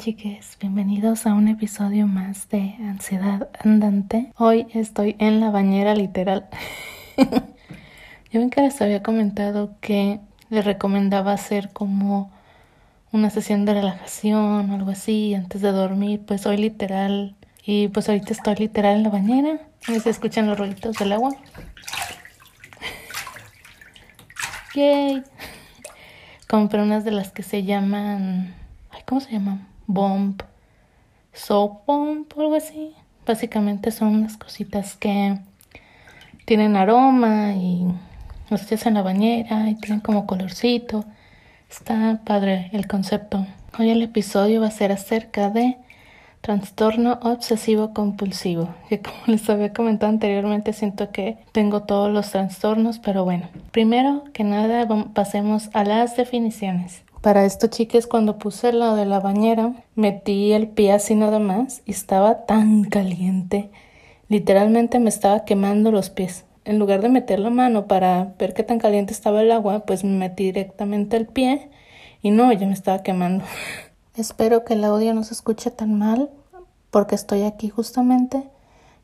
chiques, bienvenidos a un episodio más de Ansiedad Andante. Hoy estoy en la bañera literal. Yo ven que les había comentado que les recomendaba hacer como una sesión de relajación o algo así antes de dormir. Pues hoy literal y pues ahorita estoy literal en la bañera. A ver si escuchan los ruiditos del agua. Yay. Compré unas de las que se llaman ¿cómo se llaman? Bomb, soap bomb o algo así. Básicamente son unas cositas que tienen aroma y los echas en la bañera y tienen como colorcito. Está padre el concepto. Hoy el episodio va a ser acerca de trastorno obsesivo compulsivo. Y como les había comentado anteriormente, siento que tengo todos los trastornos, pero bueno, primero que nada pasemos a las definiciones. Para esto, chicas, cuando puse lo de la bañera, metí el pie así nada más y estaba tan caliente. Literalmente me estaba quemando los pies. En lugar de meter la mano para ver qué tan caliente estaba el agua, pues me metí directamente el pie y no, ya me estaba quemando. Espero que el audio no se escuche tan mal porque estoy aquí justamente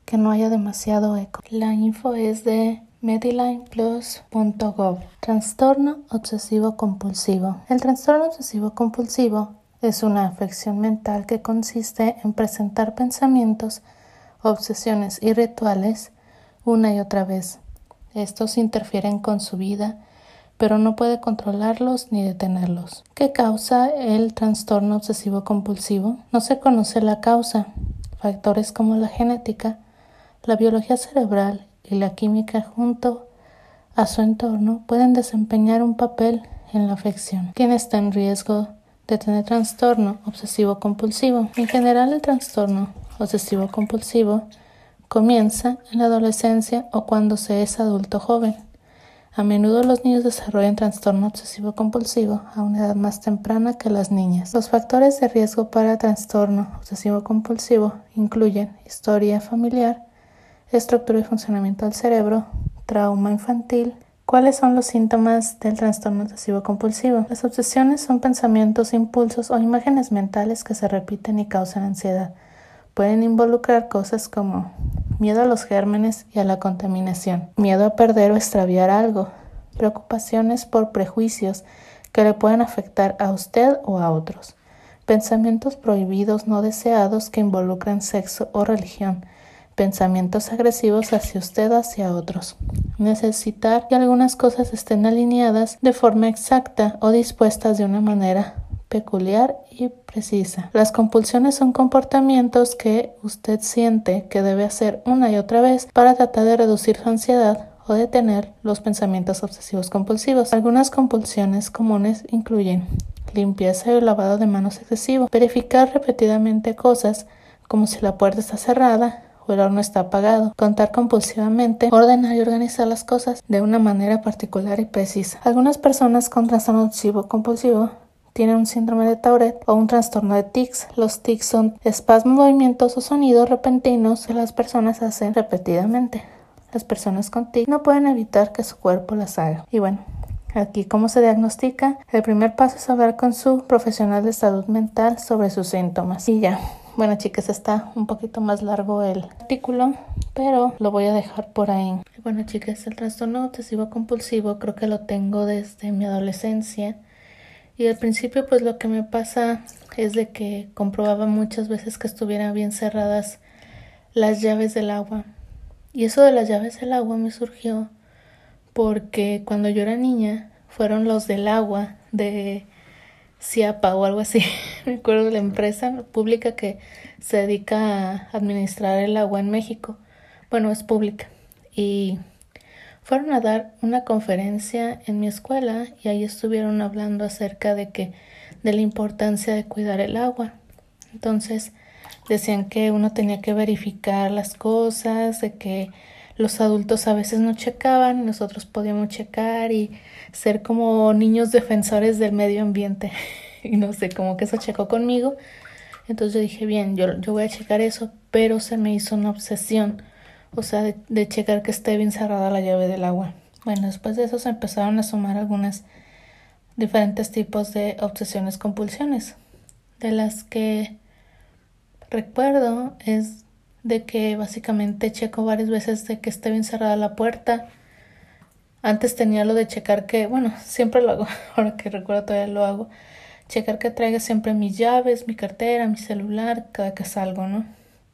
que no haya demasiado eco. La info es de medilineplus.gov. Trastorno obsesivo compulsivo. El trastorno obsesivo compulsivo es una afección mental que consiste en presentar pensamientos, obsesiones y rituales una y otra vez. Estos interfieren con su vida, pero no puede controlarlos ni detenerlos. ¿Qué causa el trastorno obsesivo compulsivo? No se conoce la causa. Factores como la genética, la biología cerebral y la química junto a su entorno pueden desempeñar un papel en la afección. ¿Quién está en riesgo de tener trastorno obsesivo compulsivo? En general, el trastorno obsesivo compulsivo comienza en la adolescencia o cuando se es adulto joven. A menudo los niños desarrollan trastorno obsesivo compulsivo a una edad más temprana que las niñas. Los factores de riesgo para trastorno obsesivo compulsivo incluyen historia familiar, estructura y funcionamiento del cerebro, trauma infantil. ¿Cuáles son los síntomas del trastorno obsesivo compulsivo? Las obsesiones son pensamientos, impulsos o imágenes mentales que se repiten y causan ansiedad. Pueden involucrar cosas como miedo a los gérmenes y a la contaminación, miedo a perder o extraviar algo, preocupaciones por prejuicios que le pueden afectar a usted o a otros, pensamientos prohibidos no deseados que involucran sexo o religión, pensamientos agresivos hacia usted hacia otros. Necesitar que algunas cosas estén alineadas de forma exacta o dispuestas de una manera peculiar y precisa. Las compulsiones son comportamientos que usted siente que debe hacer una y otra vez para tratar de reducir su ansiedad o detener los pensamientos obsesivos compulsivos. Algunas compulsiones comunes incluyen limpieza y lavado de manos excesivo, verificar repetidamente cosas como si la puerta está cerrada, el horno está apagado. Contar compulsivamente, ordenar y organizar las cosas de una manera particular y precisa. Algunas personas con trastorno obsesivo compulsivo tienen un síndrome de Tourette o un trastorno de tics. Los tics son espasmos, movimientos o sonidos repentinos que las personas hacen repetidamente. Las personas con tics no pueden evitar que su cuerpo las haga. Y bueno, aquí cómo se diagnostica. El primer paso es hablar con su profesional de salud mental sobre sus síntomas. Y ya, bueno, chicas, está un poquito más largo el artículo, pero lo voy a dejar por ahí. Bueno, chicas, el trastorno obsesivo compulsivo creo que lo tengo desde mi adolescencia. Y al principio, pues lo que me pasa es de que comprobaba muchas veces que estuvieran bien cerradas las llaves del agua. Y eso de las llaves del agua me surgió porque cuando yo era niña fueron los del agua de CIAPA o algo así. Me acuerdo de la empresa pública que se dedica a administrar el agua en México. Bueno, es pública. Y fueron a dar una conferencia en mi escuela y ahí estuvieron hablando acerca de que de la importancia de cuidar el agua. Entonces decían que uno tenía que verificar las cosas, de que los adultos a veces no checaban nosotros podíamos checar y ser como niños defensores del medio ambiente. y no sé, como que eso checó conmigo. Entonces yo dije, bien, yo, yo voy a checar eso, pero se me hizo una obsesión, o sea, de, de checar que esté bien cerrada la llave del agua. Bueno, después de eso se empezaron a sumar algunas diferentes tipos de obsesiones compulsiones. de las que recuerdo es de que básicamente checo varias veces de que esté bien cerrada la puerta. Antes tenía lo de checar que, bueno, siempre lo hago, ahora que recuerdo todavía lo hago, checar que traiga siempre mis llaves, mi cartera, mi celular, cada que salgo, ¿no?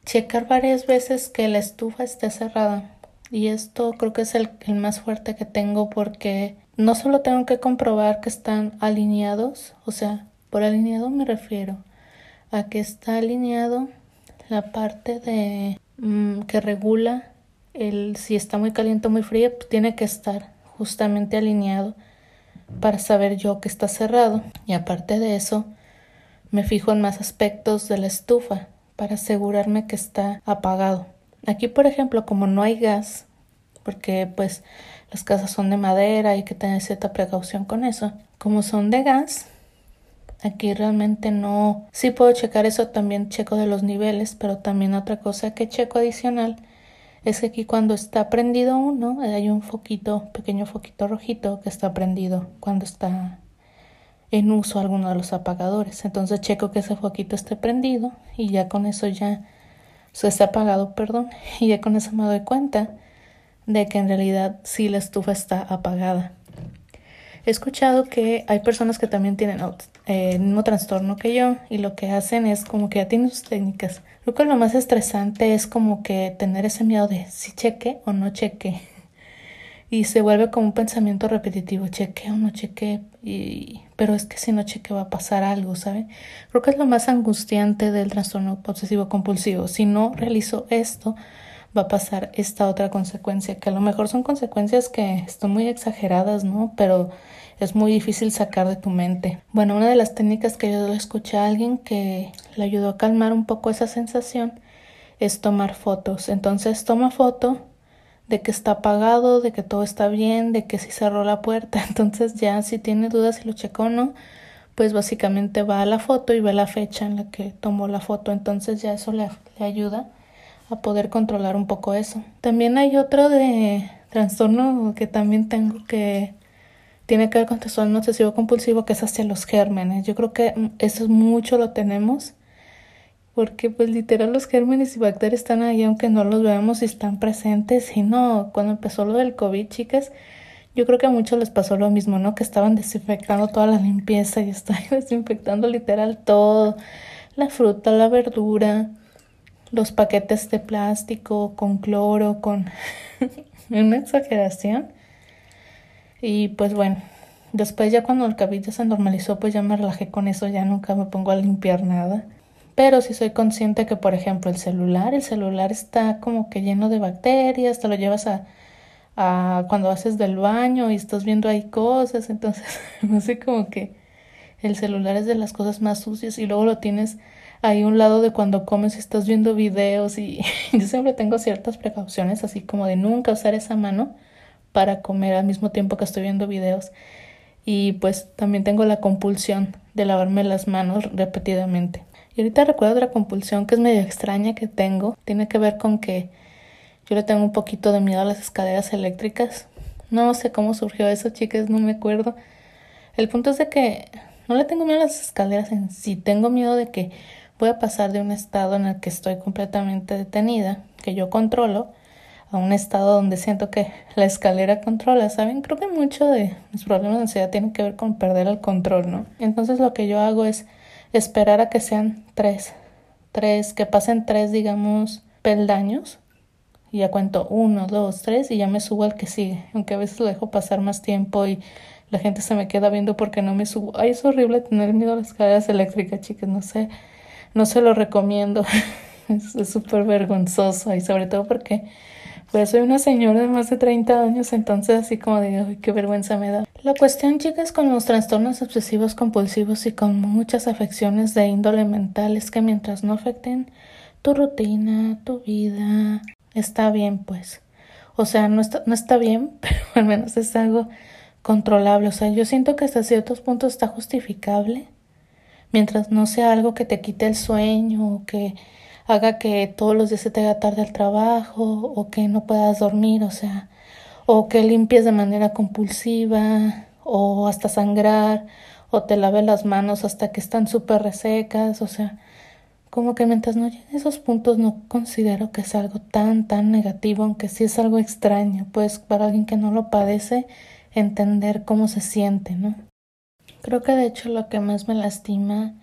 Checar varias veces que la estufa esté cerrada. Y esto creo que es el, el más fuerte que tengo porque no solo tengo que comprobar que están alineados, o sea, por alineado me refiero a que está alineado la parte de mm, que regula el si está muy caliente o muy frío, pues tiene que estar justamente alineado para saber yo que está cerrado. Y aparte de eso, me fijo en más aspectos de la estufa para asegurarme que está apagado. Aquí, por ejemplo, como no hay gas, porque pues las casas son de madera, hay que tener cierta precaución con eso. Como son de gas, Aquí realmente no, sí puedo checar eso, también checo de los niveles, pero también otra cosa que checo adicional es que aquí cuando está prendido uno hay un foquito, pequeño foquito rojito que está prendido cuando está en uso alguno de los apagadores. Entonces checo que ese foquito esté prendido y ya con eso ya se está apagado, perdón, y ya con eso me doy cuenta de que en realidad sí la estufa está apagada. He escuchado que hay personas que también tienen eh, el mismo trastorno que yo y lo que hacen es como que ya tienen sus técnicas. Creo que lo más estresante es como que tener ese miedo de si cheque o no cheque. Y se vuelve como un pensamiento repetitivo, cheque o no cheque, y... pero es que si no cheque va a pasar algo, ¿sabe? Creo que es lo más angustiante del trastorno obsesivo compulsivo. Si no realizo esto, va a pasar esta otra consecuencia, que a lo mejor son consecuencias que están muy exageradas, ¿no? Pero es muy difícil sacar de tu mente. Bueno, una de las técnicas que yo escuché a alguien que le ayudó a calmar un poco esa sensación es tomar fotos. Entonces toma foto de que está apagado, de que todo está bien, de que si cerró la puerta. Entonces ya si tiene dudas si lo checó o no, pues básicamente va a la foto y ve la fecha en la que tomó la foto. Entonces ya eso le ayuda a poder controlar un poco eso. También hay otro de trastorno que también tengo que tiene que ver con trastorno obsesivo compulsivo que es hacia los gérmenes. Yo creo que eso mucho lo tenemos porque pues literal los gérmenes y bacterias están ahí aunque no los veamos y están presentes y no, cuando empezó lo del COVID, chicas, yo creo que a muchos les pasó lo mismo, ¿no? Que estaban desinfectando toda la limpieza y estaban desinfectando literal todo, la fruta, la verdura, los paquetes de plástico con cloro, con una exageración. Y pues bueno, después ya cuando el cabello se normalizó, pues ya me relajé con eso, ya nunca me pongo a limpiar nada. Pero sí soy consciente que, por ejemplo, el celular, el celular está como que lleno de bacterias, te lo llevas a, cuando haces del baño y estás viendo ahí cosas, entonces no sé como que el celular es de las cosas más sucias y luego lo tienes hay un lado de cuando comes estás viendo videos y yo siempre tengo ciertas precauciones así como de nunca usar esa mano para comer al mismo tiempo que estoy viendo videos y pues también tengo la compulsión de lavarme las manos repetidamente. Y ahorita recuerdo otra compulsión que es medio extraña que tengo, tiene que ver con que yo le tengo un poquito de miedo a las escaleras eléctricas. No sé cómo surgió eso, chicas, no me acuerdo. El punto es de que no le tengo miedo a las escaleras en sí, tengo miedo de que voy a pasar de un estado en el que estoy completamente detenida, que yo controlo, a un estado donde siento que la escalera controla, ¿saben? Creo que mucho de mis problemas de ansiedad tienen que ver con perder el control, ¿no? Entonces lo que yo hago es esperar a que sean tres, tres, que pasen tres, digamos, peldaños. Y ya cuento uno, dos, tres y ya me subo al que sigue. Aunque a veces lo dejo pasar más tiempo y la gente se me queda viendo porque no me subo. Ay, es horrible tener miedo a las escaleras eléctricas, chicas, no sé no se lo recomiendo. es súper vergonzoso y sobre todo porque pues soy una señora de más de 30 años, entonces así como digo, qué vergüenza me da. La cuestión, chicas, con los trastornos obsesivos compulsivos y con muchas afecciones de índole mental es que mientras no afecten tu rutina, tu vida, está bien, pues. O sea, no está, no está bien, pero al menos es algo controlable. O sea, yo siento que hasta ciertos puntos está justificable mientras no sea algo que te quite el sueño o que haga que todos los días se te haga tarde al trabajo o que no puedas dormir, o sea, o que limpies de manera compulsiva o hasta sangrar o te lave las manos hasta que están súper resecas, o sea, como que mientras no lleguen esos puntos no considero que es algo tan, tan negativo, aunque sí es algo extraño, pues para alguien que no lo padece, entender cómo se siente, ¿no? Creo que de hecho lo que más me lastima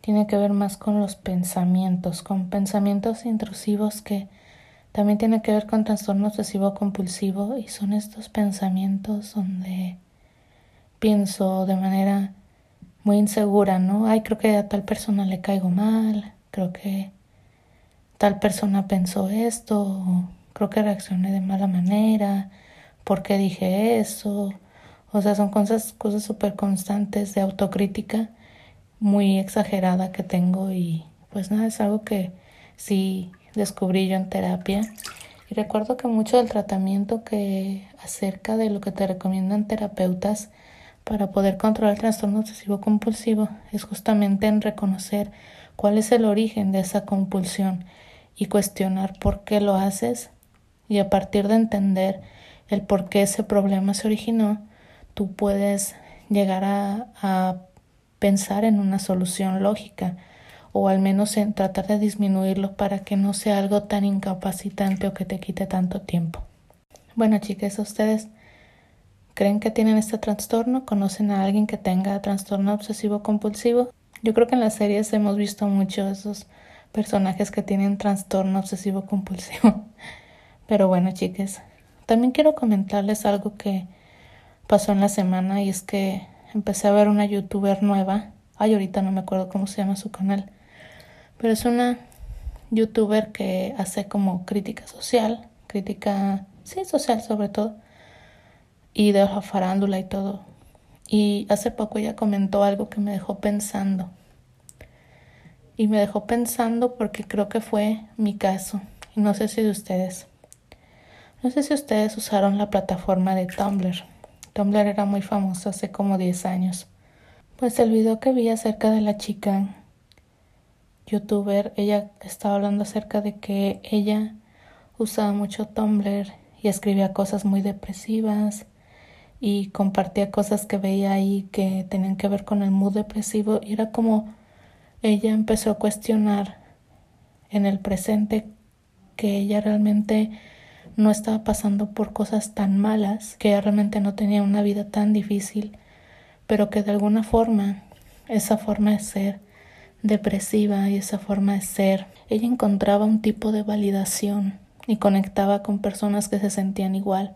tiene que ver más con los pensamientos, con pensamientos intrusivos que también tiene que ver con trastorno obsesivo compulsivo y son estos pensamientos donde pienso de manera muy insegura, ¿no? Ay, creo que a tal persona le caigo mal, creo que tal persona pensó esto, creo que reaccioné de mala manera, ¿por qué dije eso? O sea, son cosas cosas súper constantes de autocrítica muy exagerada que tengo y pues nada, es algo que sí descubrí yo en terapia. Y recuerdo que mucho del tratamiento que acerca de lo que te recomiendan terapeutas para poder controlar el trastorno obsesivo compulsivo es justamente en reconocer cuál es el origen de esa compulsión y cuestionar por qué lo haces y a partir de entender el por qué ese problema se originó, tú puedes llegar a, a pensar en una solución lógica o al menos en tratar de disminuirlo para que no sea algo tan incapacitante o que te quite tanto tiempo. Bueno, chicas, ¿ustedes creen que tienen este trastorno? ¿Conocen a alguien que tenga trastorno obsesivo compulsivo? Yo creo que en las series hemos visto mucho esos personajes que tienen trastorno obsesivo compulsivo. Pero bueno, chicas, también quiero comentarles algo que pasó en la semana y es que empecé a ver una youtuber nueva. Ay, ahorita no me acuerdo cómo se llama su canal. Pero es una youtuber que hace como crítica social, crítica, sí, social sobre todo, y de la farándula y todo. Y hace poco ella comentó algo que me dejó pensando. Y me dejó pensando porque creo que fue mi caso. Y no sé si de ustedes. No sé si ustedes usaron la plataforma de Tumblr. Tumblr era muy famoso hace como 10 años. Pues el video que vi acerca de la chica youtuber, ella estaba hablando acerca de que ella usaba mucho Tumblr y escribía cosas muy depresivas y compartía cosas que veía ahí que tenían que ver con el mood depresivo y era como ella empezó a cuestionar en el presente que ella realmente no estaba pasando por cosas tan malas, que realmente no tenía una vida tan difícil, pero que de alguna forma esa forma de ser depresiva y esa forma de ser, ella encontraba un tipo de validación y conectaba con personas que se sentían igual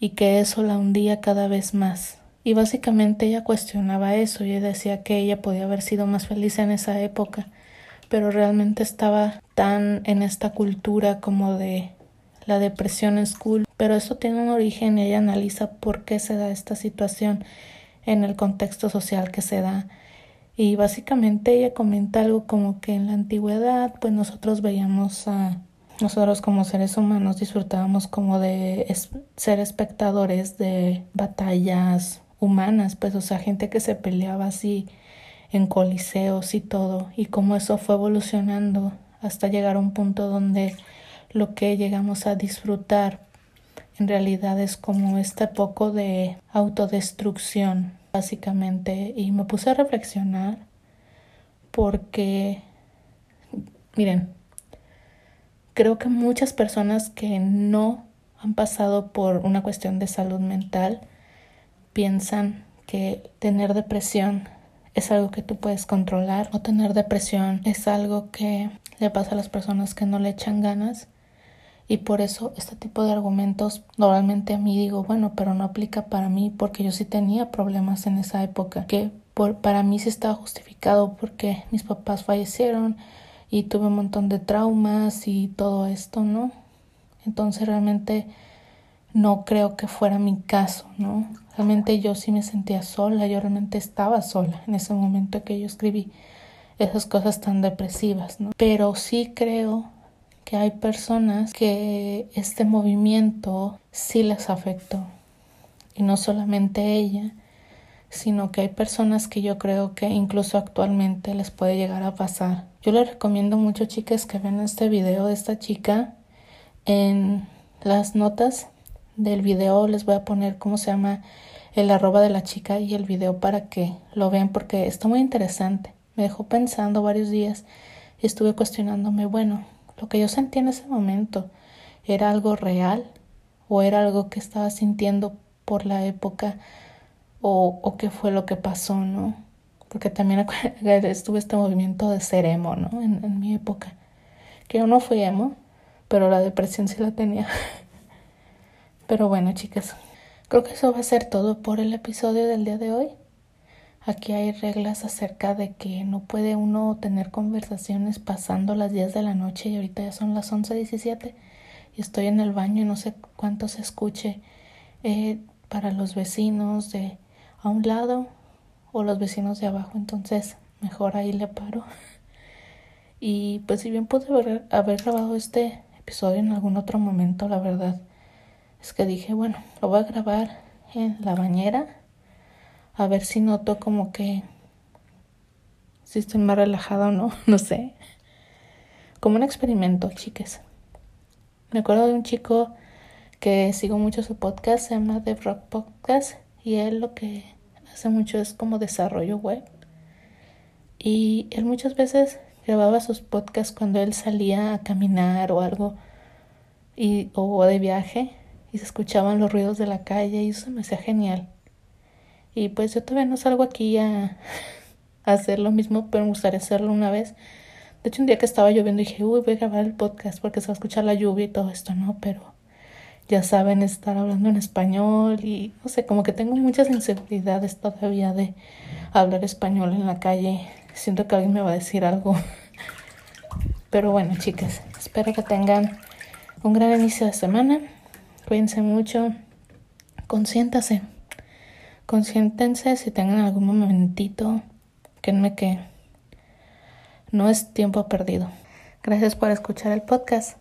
y que eso la hundía cada vez más. Y básicamente ella cuestionaba eso y decía que ella podía haber sido más feliz en esa época, pero realmente estaba tan en esta cultura como de la depresión es cool, pero eso tiene un origen y ella analiza por qué se da esta situación en el contexto social que se da. Y básicamente ella comenta algo como que en la antigüedad pues nosotros veíamos a nosotros como seres humanos disfrutábamos como de ser espectadores de batallas humanas, pues o sea, gente que se peleaba así en coliseos y todo, y como eso fue evolucionando hasta llegar a un punto donde lo que llegamos a disfrutar en realidad es como este poco de autodestrucción, básicamente. Y me puse a reflexionar porque, miren, creo que muchas personas que no han pasado por una cuestión de salud mental piensan que tener depresión es algo que tú puedes controlar o tener depresión es algo que le pasa a las personas que no le echan ganas y por eso este tipo de argumentos normalmente a mí digo, bueno, pero no aplica para mí porque yo sí tenía problemas en esa época, que por, para mí sí estaba justificado porque mis papás fallecieron y tuve un montón de traumas y todo esto, ¿no? Entonces realmente no creo que fuera mi caso, ¿no? Realmente yo sí me sentía sola, yo realmente estaba sola en ese momento que yo escribí esas cosas tan depresivas, ¿no? Pero sí creo que hay personas que este movimiento sí les afectó. Y no solamente ella, sino que hay personas que yo creo que incluso actualmente les puede llegar a pasar. Yo les recomiendo mucho, chicas, que vean este video de esta chica. En las notas del video les voy a poner cómo se llama el arroba de la chica y el video para que lo vean porque está muy interesante. Me dejó pensando varios días y estuve cuestionándome, bueno, lo que yo sentí en ese momento era algo real o era algo que estaba sintiendo por la época o, o qué fue lo que pasó, ¿no? Porque también estuve este movimiento de ser emo, ¿no? En, en mi época. Que yo no fui emo, pero la depresión sí la tenía. pero bueno, chicas, creo que eso va a ser todo por el episodio del día de hoy. Aquí hay reglas acerca de que no puede uno tener conversaciones pasando las 10 de la noche y ahorita ya son las 11.17 y estoy en el baño y no sé cuánto se escuche eh, para los vecinos de a un lado o los vecinos de abajo. Entonces, mejor ahí le paro. Y pues si bien pude haber, haber grabado este episodio en algún otro momento, la verdad es que dije, bueno, lo voy a grabar en la bañera a ver si noto como que si estoy más relajada o no, no sé. Como un experimento, chicas. Me acuerdo de un chico que sigo mucho su podcast, se llama The Rock Podcast, y él lo que hace mucho es como desarrollo web. Y él muchas veces grababa sus podcasts cuando él salía a caminar o algo, y, o de viaje, y se escuchaban los ruidos de la calle, y eso me hacía genial. Y pues yo todavía no salgo aquí a, hacer lo mismo, pero me gustaría hacerlo una vez. De hecho, un día que estaba lloviendo dije, uy, voy a grabar el podcast porque se va a escuchar la lluvia y todo esto, ¿no? Pero ya saben, estar hablando en español y no sé, como que tengo muchas inseguridades todavía de hablar español en la calle. Siento que alguien me va a decir algo. Pero bueno, chicas, espero que tengan un gran inicio de semana. Cuídense mucho. Consiéntase consiéntense si tengan algún momentito, me que no es tiempo perdido. Gracias por escuchar el podcast.